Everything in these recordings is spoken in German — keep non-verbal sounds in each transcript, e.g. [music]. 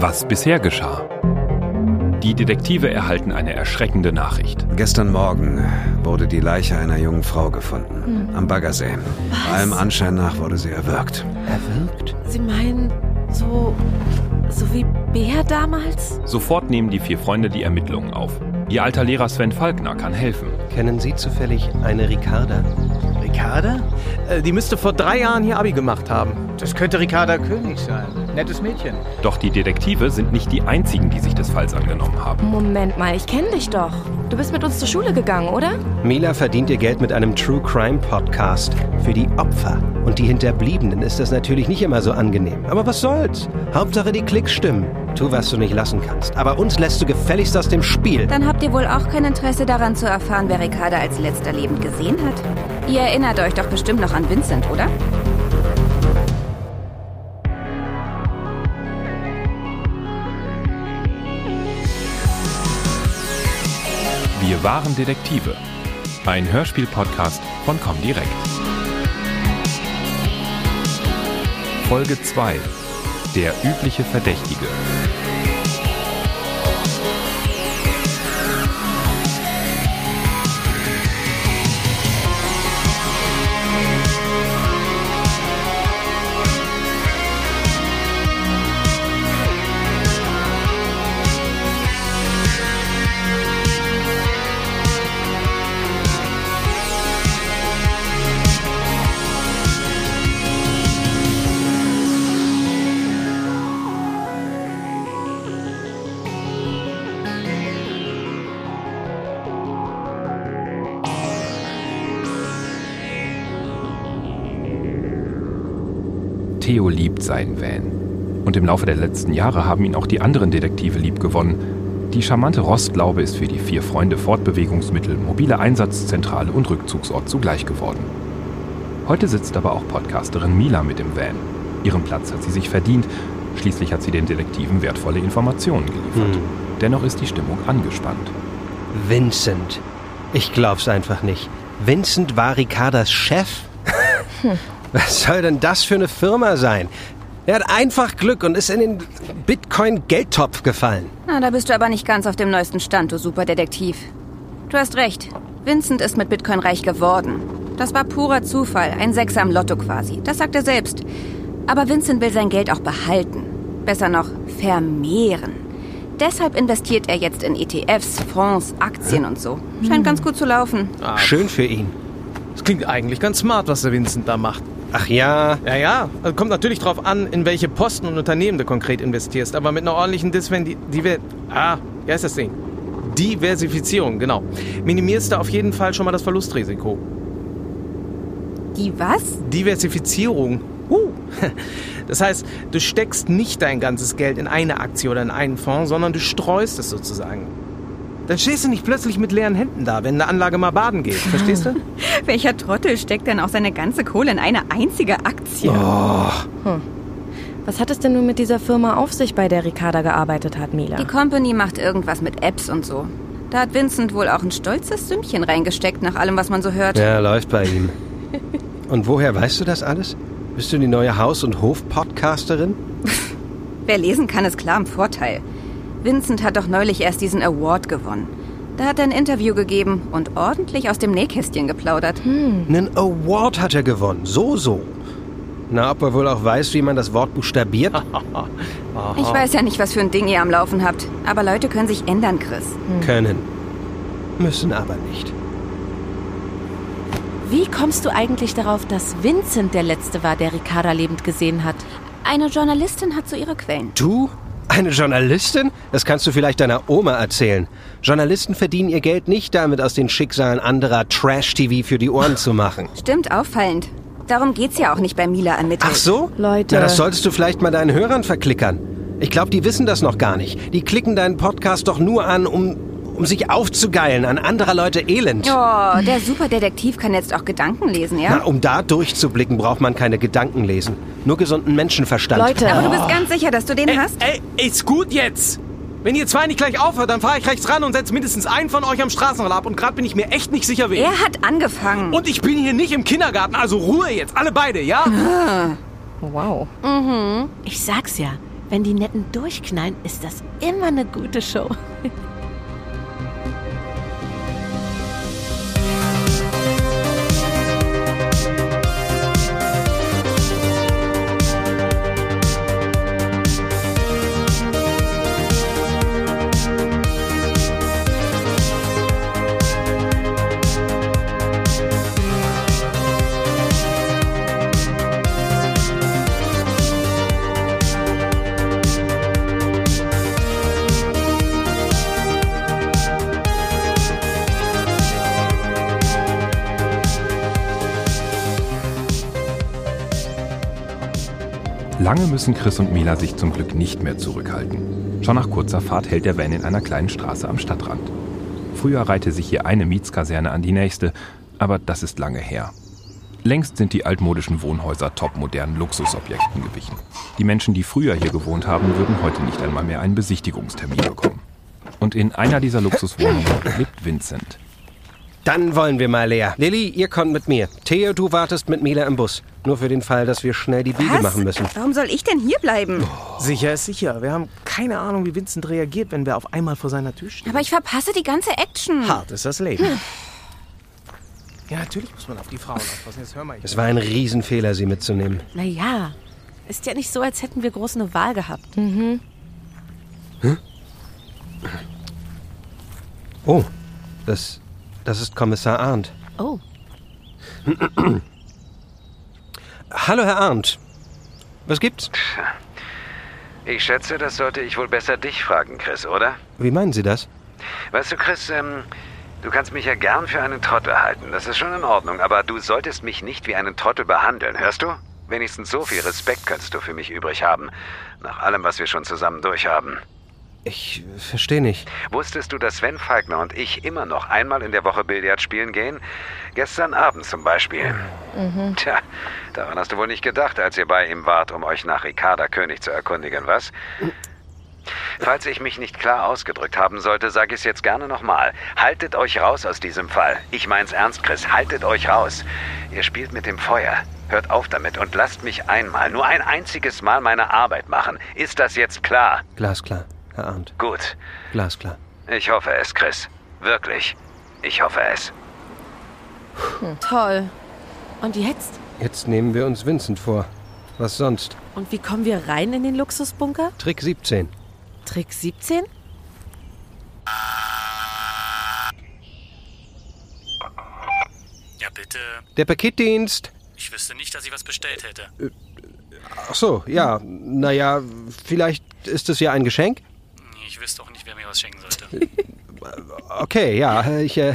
Was bisher geschah. Die Detektive erhalten eine erschreckende Nachricht. Gestern Morgen wurde die Leiche einer jungen Frau gefunden. Am Baggersee. Allem Anschein nach wurde sie erwürgt. Erwürgt? Sie meinen, so. so wie Bär damals? Sofort nehmen die vier Freunde die Ermittlungen auf. Ihr alter Lehrer Sven Falkner kann helfen. Kennen Sie zufällig eine Ricarda? Ricarda? Äh, die müsste vor drei Jahren hier Abi gemacht haben. Das könnte Ricarda König sein. Nettes Mädchen. Doch die Detektive sind nicht die einzigen, die sich des Falls angenommen haben. Moment mal, ich kenne dich doch. Du bist mit uns zur Schule gegangen, oder? Mila verdient ihr Geld mit einem True Crime Podcast. Für die Opfer und die Hinterbliebenen ist das natürlich nicht immer so angenehm. Aber was soll's? Hauptsache die Klicks stimmen. Tu, was du nicht lassen kannst. Aber uns lässt du gefälligst aus dem Spiel. Dann habt ihr wohl auch kein Interesse daran zu erfahren, wer Ricarda als letzter lebend gesehen hat. Ihr erinnert euch doch bestimmt noch an Vincent, oder? Wir waren Detektive. Ein Hörspiel-Podcast von Comdirect. Folge 2. Der übliche Verdächtige. Theo liebt seinen Van. Und im Laufe der letzten Jahre haben ihn auch die anderen Detektive liebgewonnen. Die charmante Rostlaube ist für die vier Freunde Fortbewegungsmittel, mobile Einsatzzentrale und Rückzugsort zugleich geworden. Heute sitzt aber auch Podcasterin Mila mit im Van. Ihren Platz hat sie sich verdient. Schließlich hat sie den Detektiven wertvolle Informationen geliefert. Hm. Dennoch ist die Stimmung angespannt. Vincent. Ich glaub's einfach nicht. Vincent war Ricardas Chef? [laughs] Was soll denn das für eine Firma sein? Er hat einfach Glück und ist in den Bitcoin-Geldtopf gefallen. Na, da bist du aber nicht ganz auf dem neuesten Stand, du Superdetektiv. Du hast recht. Vincent ist mit Bitcoin reich geworden. Das war purer Zufall, ein Sechser am Lotto quasi. Das sagt er selbst. Aber Vincent will sein Geld auch behalten. Besser noch, vermehren. Deshalb investiert er jetzt in ETFs, Fonds, Aktien und so. Scheint ganz gut zu laufen. Ah, Schön für ihn. Das klingt eigentlich ganz smart, was der Vincent da macht. Ach ja, Ja, ja. Also kommt natürlich drauf an, in welche Posten und Unternehmen du konkret investierst. Aber mit einer ordentlichen Disven Diver ah, wie heißt das Ding? Diversifizierung, genau. Minimierst du auf jeden Fall schon mal das Verlustrisiko. Die was? Diversifizierung. Huh. [laughs] Das heißt, du steckst nicht dein ganzes Geld in eine Aktie oder in einen Fonds, sondern du streust es sozusagen. Dann stehst du nicht plötzlich mit leeren Händen da, wenn eine Anlage mal baden geht. Verstehst du? [laughs] Welcher Trottel steckt denn auch seine ganze Kohle in eine einzige Aktie? Was hat es denn nun mit dieser Firma auf sich, bei der Ricarda gearbeitet hat, Mila? Die Company macht irgendwas mit Apps und so. Da hat Vincent wohl auch ein stolzes Sümmchen reingesteckt, nach allem, was man so hört. ja, läuft bei ihm. Und woher weißt du das alles? Bist du die neue Haus- und Hof-Podcasterin? [laughs] Wer lesen kann, ist klar im Vorteil. Vincent hat doch neulich erst diesen Award gewonnen. Da hat er ein Interview gegeben und ordentlich aus dem Nähkästchen geplaudert. Einen Award hat er gewonnen. So, so. Na, ob er wohl auch weiß, wie man das Wort buchstabiert? [laughs] Ich weiß ja nicht, was für ein Ding ihr am Laufen habt. Aber Leute können sich ändern, Chris. Können. Müssen aber nicht. Wie kommst du eigentlich darauf, dass Vincent der Letzte war, der Ricarda lebend gesehen hat? Eine Journalistin hat so ihre Quellen. Du? Eine Journalistin? Das kannst du vielleicht deiner Oma erzählen. Journalisten verdienen ihr Geld nicht damit, aus den Schicksalen anderer Trash-TV für die Ohren zu machen. Stimmt, auffallend. Darum geht's ja auch nicht bei Mila ermittelt. Ach so? Leute. Na, das solltest du vielleicht mal deinen Hörern verklickern. Ich glaube, die wissen das noch gar nicht. Die klicken deinen Podcast doch nur an, um, um sich aufzugeilen an anderer Leute Elend. Oh, der Superdetektiv kann jetzt auch Gedanken lesen, ja? Na, um da durchzublicken, braucht man keine Gedanken lesen. Nur gesunden Menschenverstand. Leute. Aber du bist ganz sicher, dass du den hast? Ey, ist gut jetzt! Wenn ihr zwei nicht gleich aufhört, dann fahre ich rechts ran und setze mindestens einen von euch am Straßenrand ab. Und gerade bin ich mir echt nicht sicher, wen. Er hat angefangen. Und ich bin hier nicht im Kindergarten, also Ruhe jetzt, alle beide, ja? Wow. Ich sag's ja. Wenn die Netten durchknallen, ist das immer eine gute Show. [laughs] Lange müssen Chris und Mila sich zum Glück nicht mehr zurückhalten. Schon nach kurzer Fahrt hält der Van in einer kleinen Straße am Stadtrand. Früher reihte sich hier eine Mietskaserne an die nächste, aber das ist lange her. Längst sind die altmodischen Wohnhäuser topmodernen Luxusobjekten gewichen. Die Menschen, die früher hier gewohnt haben, würden heute nicht einmal mehr einen Besichtigungstermin bekommen. Und in einer dieser Luxuswohnungen lebt Vincent. Dann wollen wir mal, Lea. Lilly, ihr kommt mit mir. Theo, du wartest mit Mila im Bus. Nur für den Fall, dass wir schnell die Biege Was? machen müssen. Warum soll ich denn hier bleiben? Sicher ist sicher. Wir haben keine Ahnung, wie Vincent reagiert, wenn wir auf einmal vor seiner Tür stehen. Aber ich verpasse die ganze Action. Hart ist das Leben. Ja, natürlich muss man auf die Frauen aufpassen. Jetzt hör mal. Es war ein Riesenfehler, sie mitzunehmen. Naja, ist ja nicht so, als hätten wir groß eine Wahl gehabt. Oh, das, das ist Kommissar Arndt. Oh, [clears throat] Hallo, Herr Arndt. Was gibt's? Ich schätze, das sollte ich wohl besser dich fragen, Chris, oder? Wie meinen Sie das? Weißt du, Chris, ähm, du kannst mich ja gern für einen Trottel halten. Das ist schon in Ordnung, aber du solltest mich nicht wie einen Trottel behandeln, hörst du? Wenigstens so viel Respekt könntest du für mich übrig haben. Nach allem, was wir schon zusammen durchhaben. Ich verstehe nicht. Wusstest du, dass Sven Falkner und ich immer noch einmal in der Woche Billard spielen gehen? Gestern Abend zum Beispiel. Tja, daran hast du wohl nicht gedacht, als ihr bei ihm wart, um euch nach Ricarda König zu erkundigen, was? Falls ich mich nicht klar ausgedrückt haben sollte, sage ich es jetzt gerne nochmal. Haltet euch raus aus diesem Fall. Ich mein's ernst, Chris. Haltet euch raus. Ihr spielt mit dem Feuer. Hört auf damit und lasst mich einmal, nur ein einziges Mal meine Arbeit machen. Ist das jetzt klar? Glasklar, Herr Arndt. Gut. Glasklar. Ich hoffe es, Chris. Wirklich. Ich hoffe es. toll. Und jetzt? Jetzt nehmen wir uns Vincent vor. Was sonst? Und wie kommen wir rein in den Luxusbunker? Trick 17. Trick 17? Ja, bitte. Der Paketdienst. Ich wüsste nicht, dass ich was bestellt hätte. Ach so, ja. Naja, vielleicht ist es ja ein Geschenk? Ich wüsste auch nicht, wer mir was schenken sollte. [laughs] Okay, ja. Ich, äh,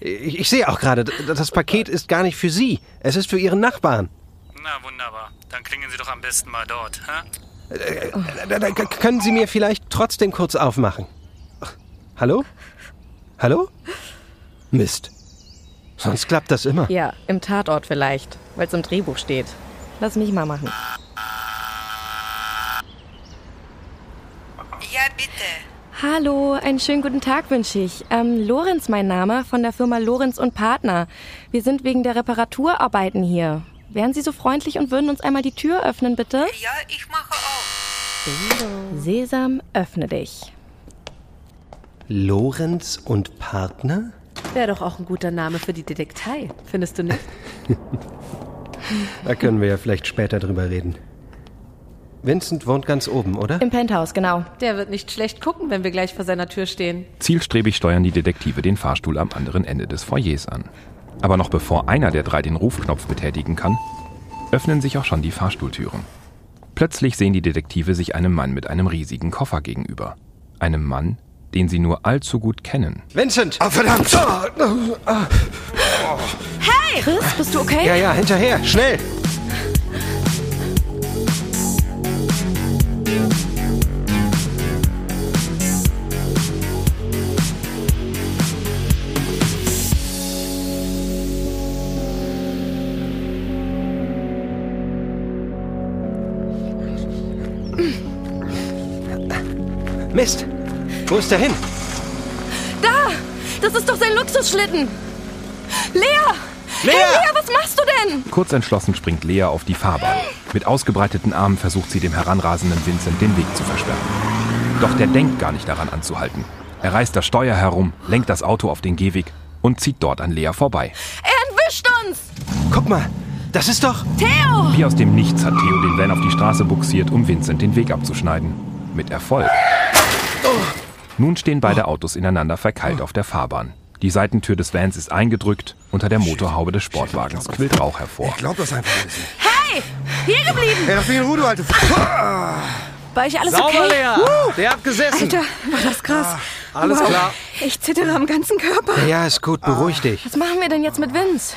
ich, ich sehe auch gerade, das Paket ist gar nicht für Sie. Es ist für Ihren Nachbarn. Na, wunderbar. Dann klingeln Sie doch am besten mal dort, hä? Da- da- k- Können Sie mir vielleicht trotzdem kurz aufmachen? Hallo? Hallo? Mist. Sonst klappt das immer. Ja, im Tatort vielleicht, weil es im Drehbuch steht. Lass mich mal machen. Ja, bitte. Hallo, einen schönen guten Tag wünsche ich. Ähm, Lorenz mein Name von der Firma Lorenz und Partner. Wir sind wegen der Reparaturarbeiten hier. Wären Sie so freundlich und würden uns einmal die Tür öffnen, bitte? Ja, ich mache auf. Sesam, öffne dich. Lorenz und Partner? Wäre doch auch ein guter Name für die Detektei, findest du nicht? [laughs] Da können wir ja vielleicht später drüber reden. Vincent wohnt ganz oben, oder? Im Penthouse, genau. Der wird nicht schlecht gucken, wenn wir gleich vor seiner Tür stehen. Zielstrebig steuern die Detektive den Fahrstuhl am anderen Ende des Foyers an. Aber noch bevor einer der drei den Rufknopf betätigen kann, öffnen sich auch schon die Fahrstuhltüren. Plötzlich sehen die Detektive sich einem Mann mit einem riesigen Koffer gegenüber. Einem Mann, den sie nur allzu gut kennen. Vincent! Ah, verdammt! Chris, bist du okay? Ja, ja, hinterher, schnell! Mist! Wo ist der hin? Da! Das ist doch sein Luxusschlitten! Lea! Lea! Hey, Lea, was machst du denn? Kurz entschlossen springt Lea auf die Fahrbahn. Mit ausgebreiteten Armen versucht sie dem heranrasenden Vincent den Weg zu versperren. Doch der denkt gar nicht daran anzuhalten. Er reißt das Steuer herum, lenkt das Auto auf den Gehweg und zieht dort an Lea vorbei. Er entwischt uns! Guck mal, das ist doch... Theo! Wie aus dem Nichts hat Theo den Van auf die Straße buxiert, um Vincent den Weg abzuschneiden. Mit Erfolg. Nun stehen beide Autos ineinander verkeilt auf der Fahrbahn. Die Seitentür des Vans ist eingedrückt, unter der Motorhaube des Sportwagens quillt Rauch hervor. Ich glaub das einfach alles nicht. Hey! Hier geblieben! Ey, lass mich in Ruhe, du alte... F War ich alles Sauber, okay? Lea! Der hat gesessen. Alter, war das krass. Alles wow. klar. Ich zittere am ganzen Körper. Ja, ist gut, beruhig dich. Was machen wir denn jetzt mit Vince?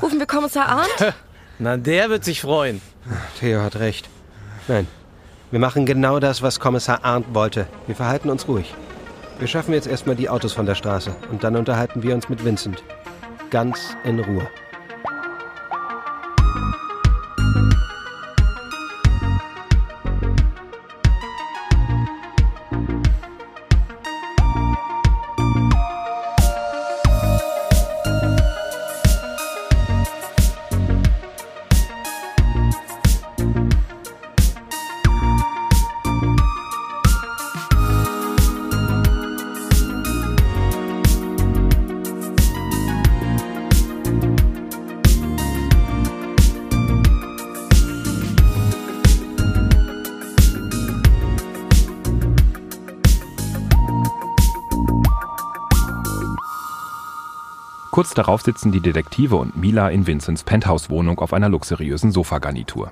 Rufen wir Kommissar Arndt? Na, der wird sich freuen. Theo hat recht. Nein, wir machen genau das, was Kommissar Arndt wollte. Wir verhalten uns ruhig. Wir schaffen jetzt erstmal die Autos von der Straße und dann unterhalten wir uns mit Vincent. Ganz in Ruhe. Kurz darauf sitzen die Detektive und Mila in Vincents Penthouse-Wohnung auf einer luxuriösen Sofagarnitur.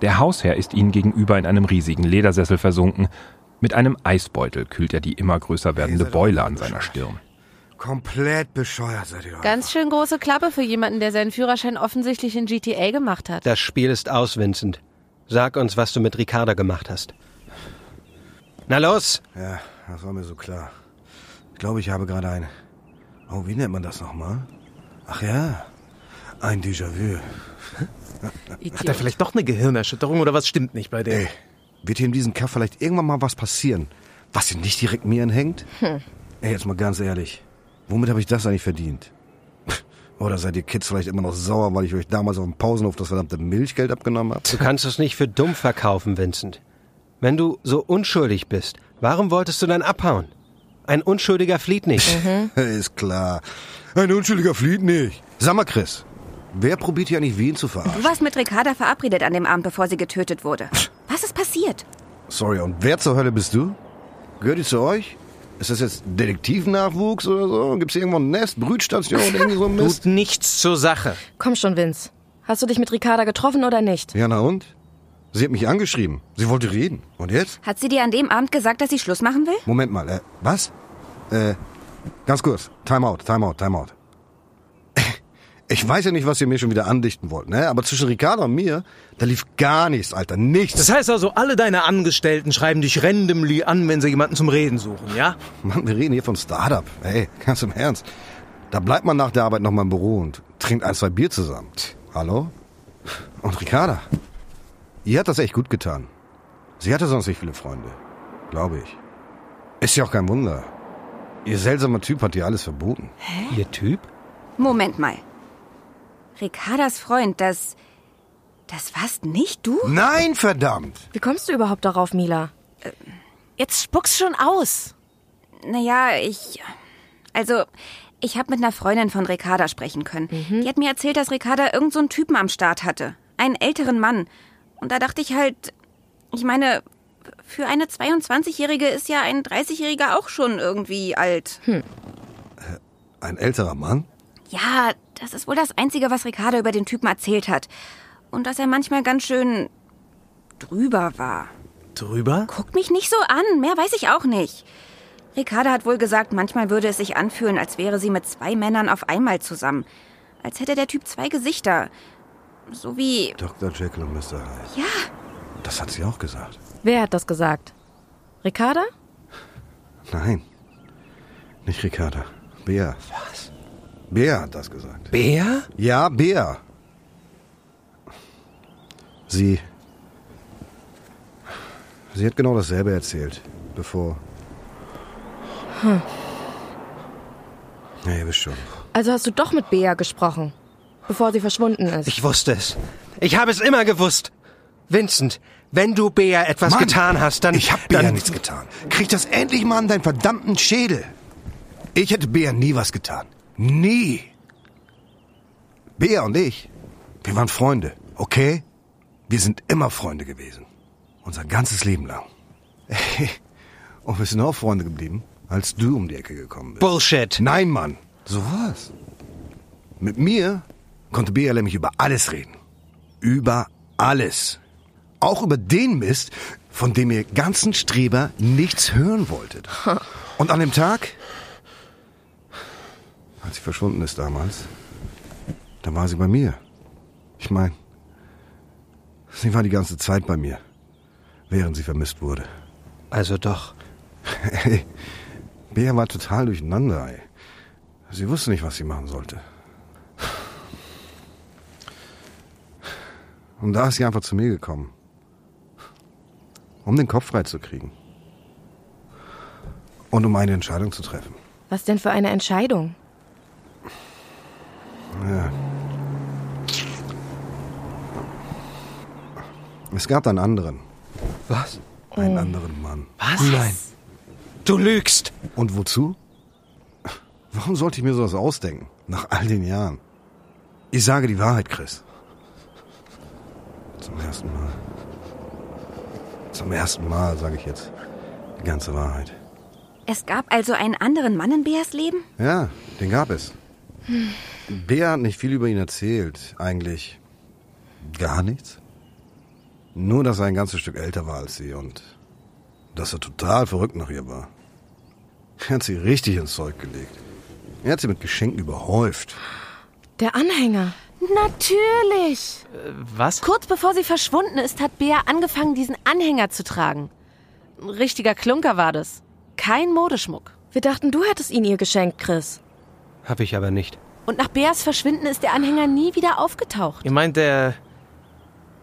Der Hausherr ist ihnen gegenüber in einem riesigen Ledersessel versunken. Mit einem Eisbeutel kühlt er die immer größer werdende Beule an seiner Stirn. Komplett bescheuert seid ihr. Ganz schön große Klappe für jemanden, der seinen Führerschein offensichtlich in GTA gemacht hat. Das Spiel ist aus, Vincent. Sag uns, was du mit Ricarda gemacht hast. Na los! Ja, das war mir so klar. Ich glaube, ich habe gerade ein... Oh, wie nennt man das nochmal? Ach ja, ein Déjà-vu. Hat er vielleicht doch eine Gehirnerschütterung oder was stimmt nicht bei dem? Ey, wird hier in diesem Kaff vielleicht irgendwann mal was passieren, was ihn nicht direkt mir anhängt? Hm. Ey, jetzt mal ganz ehrlich. Womit habe ich das eigentlich verdient? [laughs] Oder seid ihr Kids vielleicht immer noch sauer, weil ich euch damals auf dem Pausenhof das verdammte Milchgeld abgenommen habe? Du kannst es nicht für dumm verkaufen, Vincent. Wenn du so unschuldig bist, warum wolltest du dann abhauen? Ein Unschuldiger flieht nicht. [laughs] Ist klar. Ein unschuldiger flieht nicht. Sag mal, Chris, wer probiert hier eigentlich Wien zu Du verarschen? warst mit Ricarda verabredet an dem Abend, bevor sie getötet wurde. Was ist passiert? Sorry, und wer zur Hölle bist du? Gehört die zu euch? Ist das jetzt Detektivnachwuchs oder so? Gibt's hier irgendwo ein Nest, Brütstation oder [laughs] irgendwie so ein Mist? Tut nichts zur Sache. Komm schon, Vince. Hast du dich mit Ricarda getroffen oder nicht? Ja, na und? Sie hat mich angeschrieben. Sie wollte reden. Und jetzt? Hat sie dir an dem Abend gesagt, dass sie Schluss machen will? Moment mal, äh, was? Äh, ganz kurz. Time out, time out, time out. [laughs] Ich weiß ja nicht, was ihr mir schon wieder andichten wollt, ne? Aber zwischen Ricardo und mir, da lief gar nichts, Alter. Nichts. Das heißt also, alle deine Angestellten schreiben dich randomly an, wenn sie jemanden zum Reden suchen, ja? Mann, wir reden hier von Startup. Ey, [laughs] ganz im Ernst. Da bleibt man nach der Arbeit noch mal im Büro und trinkt ein, zwei Bier zusammen. Hallo? Und Ricarda? Ihr hat das echt gut getan. Sie hatte sonst nicht viele Freunde. Glaube ich. Ist ja auch kein Wunder. Ihr seltsamer Typ hat ihr alles verboten. Ihr Typ? Moment mal. Ricardas Freund, das. Das warst nicht du? Nein, verdammt! Wie kommst du überhaupt darauf, Mila? Jetzt spuck's schon aus. Naja, ich. Also, ich habe mit einer Freundin von Ricarda sprechen können. Die hat mir erzählt, dass Ricarda irgend so einen Typen am Start hatte. Einen älteren Mann. Und da dachte ich halt. Ich meine, für eine 22-Jährige ist ja ein 30-Jähriger auch schon irgendwie alt. Ein älterer Mann? Ja, das ist wohl das Einzige, was Ricarda über den Typen erzählt hat. Und dass er manchmal ganz schön drüber war. Drüber? Guck mich nicht so an, mehr weiß ich auch nicht. Ricarda hat wohl gesagt, manchmal würde es sich anfühlen, als wäre sie mit zwei Männern auf einmal zusammen. Als hätte der Typ zwei Gesichter. So wie. Dr. Jekyll und Mr. Hyde. Ja, Das hat sie auch gesagt. Wer hat das gesagt? Ricarda? Nein. Nicht Ricarda. Bea. Was? Bea hat das gesagt. Bea? Ja, Bea. Sie. Sie hat genau dasselbe erzählt, bevor. Hm. Ja, ihr wisst schon. Also hast du doch mit Bea gesprochen, bevor sie verschwunden ist. Ich wusste es. Ich habe es immer gewusst. Vincent, wenn du Bea etwas Mann, getan hast, dann... Ich hab Bea dann, nichts getan. Krieg das endlich mal an deinen verdammten Schädel. Ich hätte Bea nie was getan. Nie. Bea und ich, wir waren Freunde, okay? Wir sind immer Freunde gewesen. Unser ganzes Leben lang. [laughs] Und wir sind auch Freunde geblieben, als du um die Ecke gekommen bist. Bullshit. Nein, Mann. So was. Mit mir konnte Bea nämlich über alles reden. Über alles. Auch über den Mist, von dem ihr ganzen Streber nichts hören wolltet. Und an dem Tag, als sie verschwunden ist damals, da war sie bei mir. Ich meine, sie war die ganze Zeit bei mir, während sie vermisst wurde. Also doch. [laughs] Ey, Bea war total durcheinander, ey. Sie wusste nicht, was sie machen sollte. Und da ist sie einfach zu mir gekommen. Um den Kopf frei zu kriegen. Und um eine Entscheidung zu treffen. Was denn für eine Entscheidung? Ja. Es gab einen anderen. Was? Einen anderen Mann. Was? Nein. Du lügst. Und wozu? Warum sollte ich mir sowas ausdenken? Nach all den Jahren. Ich sage die Wahrheit, Chris. Zum ersten Mal. Zum ersten Mal sage ich jetzt die ganze Wahrheit. Es gab also einen anderen Mann in Beas Leben? Ja, den gab es. Bea hat nicht viel über ihn erzählt. Eigentlich gar nichts. Nur, dass er ein ganzes Stück älter war als sie und dass er total verrückt nach ihr war. Er hat sie richtig ins Zeug gelegt. Er hat sie mit Geschenken überhäuft. Der Anhänger. Natürlich. Was? Kurz bevor sie verschwunden ist, hat Bea angefangen, diesen Anhänger zu tragen. Ein richtiger Klunker war das. Kein Modeschmuck. Wir dachten, du hättest ihn ihr geschenkt, Chris. Hab ich aber nicht. Und nach Beas Verschwinden ist der Anhänger nie wieder aufgetaucht. Ihr meint, der.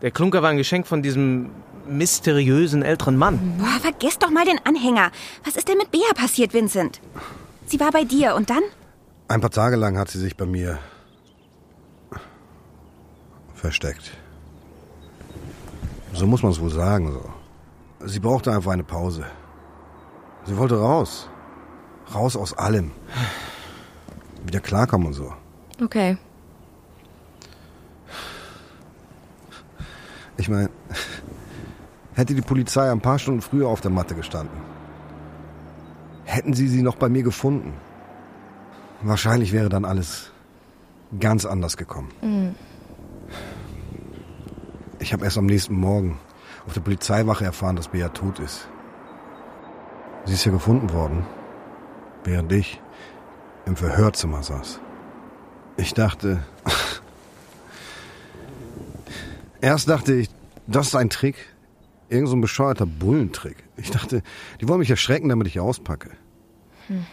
Der Klunker war ein Geschenk von diesem mysteriösen älteren Mann. Boah, vergesst doch mal den Anhänger. Was ist denn mit Bea passiert, Vincent? Sie war bei dir und dann? Ein paar Tage lang hat sie sich bei mir versteckt. So muss man es wohl sagen. So. Sie brauchte einfach eine Pause. Sie wollte raus. Raus aus allem. Wieder klarkommen und so. Okay. Ich meine, hätte die Polizei ein paar Stunden früher auf der Matte gestanden, hätten sie sie noch bei mir gefunden. Wahrscheinlich wäre dann alles ganz anders gekommen. Mhm. Ich habe erst am nächsten Morgen auf der Polizeiwache erfahren, dass Bea tot ist. Sie ist ja gefunden worden, während ich im Verhörzimmer saß. Ich dachte... [laughs] Erst dachte ich, das ist ein Trick. Irgend so ein bescheuerter Bullentrick. Ich dachte, die wollen mich erschrecken, damit ich auspacke. Hm.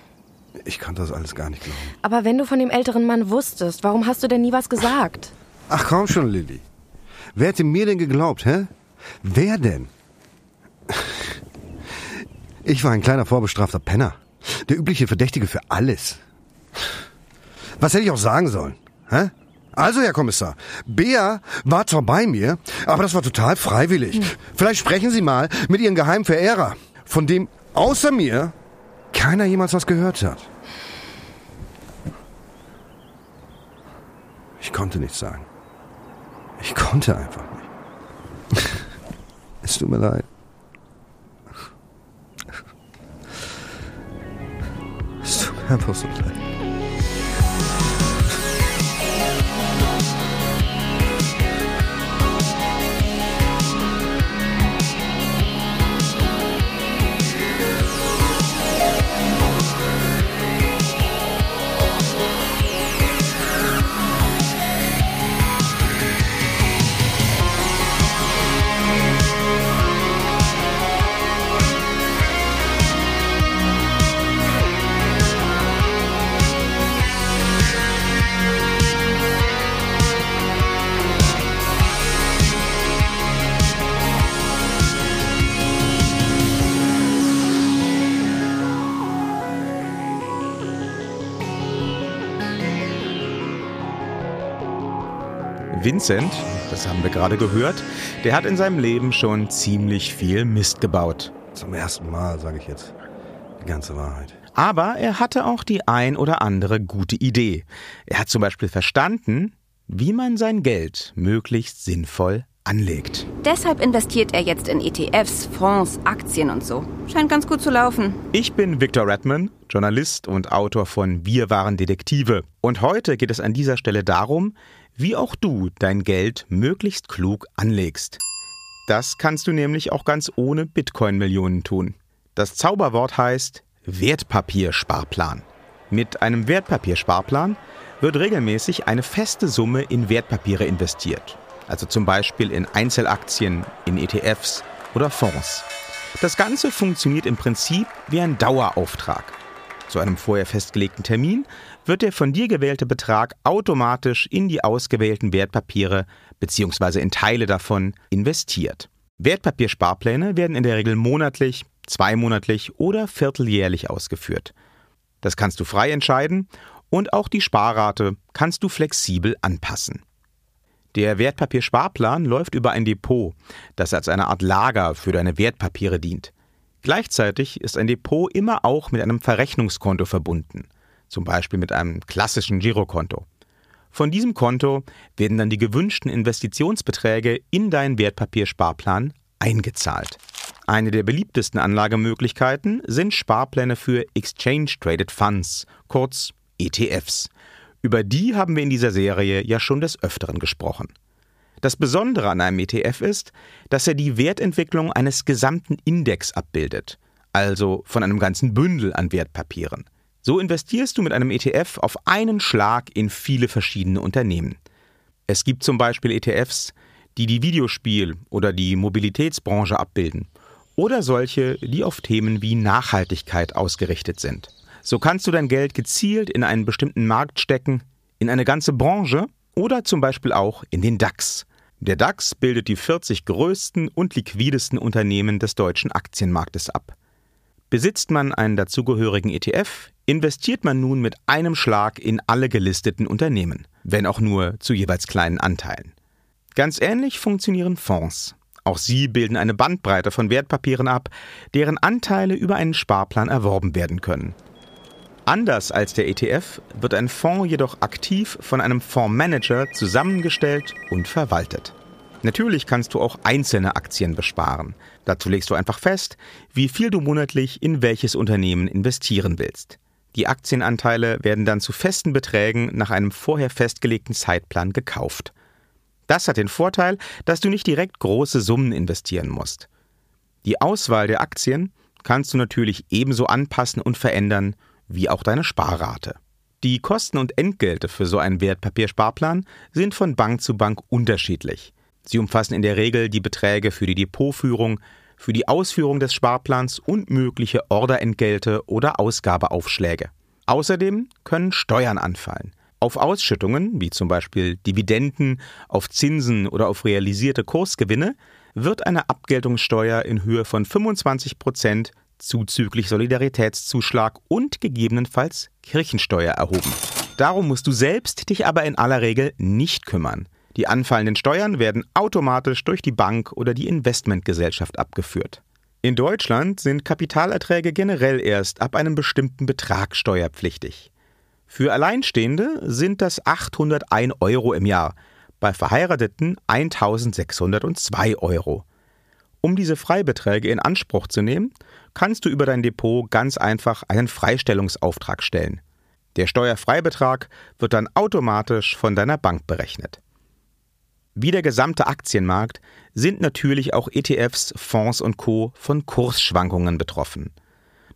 Ich konnte das alles gar nicht glauben. Aber wenn du von dem älteren Mann wusstest, warum hast du denn nie was gesagt? Ach komm schon, Lilly. Wer hätte mir denn geglaubt, hä? Wer denn? Ich war ein kleiner vorbestrafter Penner. Der übliche Verdächtige für alles. Was hätte ich auch sagen sollen? Hä? Also, Herr Kommissar, Bea war zwar bei mir, aber das war total freiwillig. Vielleicht sprechen Sie mal mit Ihrem geheimen Verehrer, von dem außer mir keiner jemals was gehört hat. Ich konnte nichts sagen. Ich konnte einfach nicht. Es tut mir leid. Es tut mir einfach so leid. Vincent, das haben wir gerade gehört, der hat in seinem Leben schon ziemlich viel Mist gebaut. Zum ersten Mal, sage ich jetzt. Die ganze Wahrheit. Aber er hatte auch die ein oder andere gute Idee. Er hat zum Beispiel verstanden, wie man sein Geld möglichst sinnvoll anlegt. Deshalb investiert er jetzt in ETFs, Fonds, Aktien und so. Scheint ganz gut zu laufen. Ich bin Victor Redman, Journalist und Autor von Wir waren Detektive. Und heute geht es an dieser Stelle darum, wie auch du dein Geld möglichst klug anlegst. Das kannst du nämlich auch ganz ohne Bitcoin-Millionen tun. Das Zauberwort heißt Wertpapiersparplan. Mit einem Wertpapiersparplan wird regelmäßig eine feste Summe in Wertpapiere investiert also zum Beispiel in Einzelaktien, in ETFs oder Fonds. Das Ganze funktioniert im Prinzip wie ein Dauerauftrag. Zu einem vorher festgelegten Termin wird der von dir gewählte Betrag automatisch in die ausgewählten Wertpapiere bzw. in Teile davon investiert. Wertpapiersparpläne werden in der Regel monatlich, zweimonatlich oder vierteljährlich ausgeführt. Das kannst du frei entscheiden und auch die Sparrate kannst du flexibel anpassen. Der Wertpapiersparplan läuft über ein Depot, das als eine Art Lager für deine Wertpapiere dient. Gleichzeitig ist ein Depot immer auch mit einem Verrechnungskonto verbunden, zum Beispiel mit einem klassischen Girokonto. Von diesem Konto werden dann die gewünschten Investitionsbeträge in deinen Wertpapiersparplan eingezahlt. Eine der beliebtesten Anlagemöglichkeiten sind Sparpläne für Exchange Traded Funds, kurz ETFs. Über die haben wir in dieser Serie ja schon des Öfteren gesprochen. Das Besondere an einem ETF ist, dass er die Wertentwicklung eines gesamten Index abbildet, also von einem ganzen Bündel an Wertpapieren. So investierst du mit einem ETF auf einen Schlag in viele verschiedene Unternehmen. Es gibt zum Beispiel ETFs, die die Videospiel- oder die Mobilitätsbranche abbilden oder solche, die auf Themen wie Nachhaltigkeit ausgerichtet sind. So kannst du dein Geld gezielt in einen bestimmten Markt stecken, in eine ganze Branche oder zum Beispiel auch in den DAX. Der DAX bildet die 40 größten und liquidesten Unternehmen des deutschen Aktienmarktes ab. Besitzt man einen dazugehörigen ETF, investiert man nun mit einem Schlag in alle gelisteten Unternehmen, wenn auch nur zu jeweils kleinen Anteilen. Ganz ähnlich funktionieren Fonds. Auch sie bilden eine Bandbreite von Wertpapieren ab, deren Anteile über einen Sparplan erworben werden können. Anders als der ETF wird ein Fonds jedoch aktiv von einem Fondsmanager zusammengestellt und verwaltet. Natürlich kannst du auch einzelne Aktien besparen. Dazu legst du einfach fest, wie viel du monatlich in welches Unternehmen investieren willst. Die Aktienanteile werden dann zu festen Beträgen nach einem vorher festgelegten Zeitplan gekauft. Das hat den Vorteil, dass du nicht direkt große Summen investieren musst. Die Auswahl der Aktien kannst du natürlich ebenso anpassen und verändern, wie auch deine Sparrate. Die Kosten und Entgelte für so einen Wertpapiersparplan sind von Bank zu Bank unterschiedlich. Sie umfassen in der Regel die Beträge für die Depotführung, für die Ausführung des Sparplans und mögliche Orderentgelte oder Ausgabeaufschläge. Außerdem können Steuern anfallen. Auf Ausschüttungen, wie zum Beispiel Dividenden, auf Zinsen oder auf realisierte Kursgewinne, wird eine Abgeltungssteuer in Höhe von 25 Prozent zuzüglich Solidaritätszuschlag und gegebenenfalls Kirchensteuer erhoben. Darum musst du selbst dich aber in aller Regel nicht kümmern. Die anfallenden Steuern werden automatisch durch die Bank oder die Investmentgesellschaft abgeführt. In Deutschland sind Kapitalerträge generell erst ab einem bestimmten Betrag steuerpflichtig. Für Alleinstehende sind das 801 Euro im Jahr, bei Verheirateten 1602 Euro. Um diese Freibeträge in Anspruch zu nehmen, kannst du über dein Depot ganz einfach einen Freistellungsauftrag stellen. Der Steuerfreibetrag wird dann automatisch von deiner Bank berechnet. Wie der gesamte Aktienmarkt sind natürlich auch ETFs, Fonds und Co. von Kursschwankungen betroffen.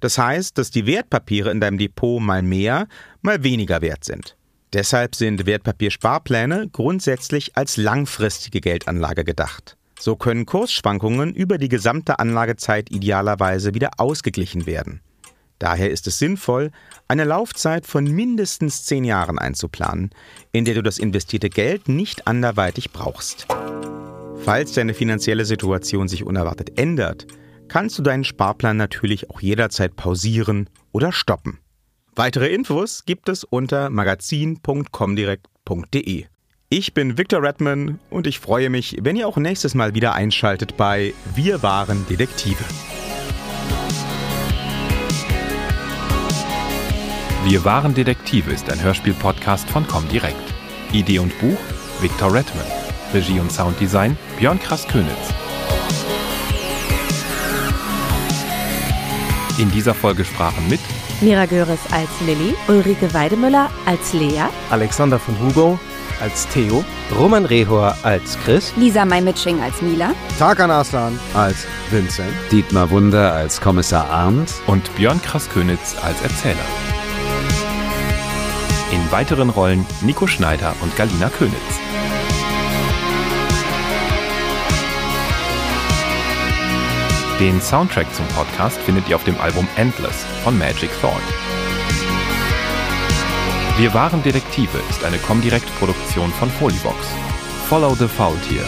Das heißt, dass die Wertpapiere in deinem Depot mal mehr, mal weniger wert sind. Deshalb sind Wertpapiersparpläne grundsätzlich als langfristige Geldanlage gedacht. So können Kursschwankungen über die gesamte Anlagezeit idealerweise wieder ausgeglichen werden. Daher ist es sinnvoll, eine Laufzeit von mindestens zehn Jahren einzuplanen, in der du das investierte Geld nicht anderweitig brauchst. Falls deine finanzielle Situation sich unerwartet ändert, kannst du deinen Sparplan natürlich auch jederzeit pausieren oder stoppen. Weitere Infos gibt es unter magazin.comdirect.de. Ich bin Victor Redman und ich freue mich, wenn ihr auch nächstes Mal wieder einschaltet bei Wir waren Detektive. Wir waren Detektive ist ein Hörspiel-Podcast von Comdirect. Idee und Buch Victor Redman. Regie und Sounddesign Björn Krass-Könitz. In dieser Folge sprachen mit Mira Göres als Lilly, Ulrike Weidemüller als Lea, Alexander von Hugo als Theo, Roman Rehor als Chris, Lisa May-Mitsching als Mila, Tarkan Aslan als Vincent. Dietmar Wunder als Kommissar Arndt und Björn Krass-Könitz als Erzähler. In weiteren Rollen Nico Schneider und Galina Könitz. Den Soundtrack zum Podcast findet ihr auf dem Album Endless von Magic Thought. Wir waren Detektive ist eine Comdirect-Produktion von Folibox. Follow the Faultier.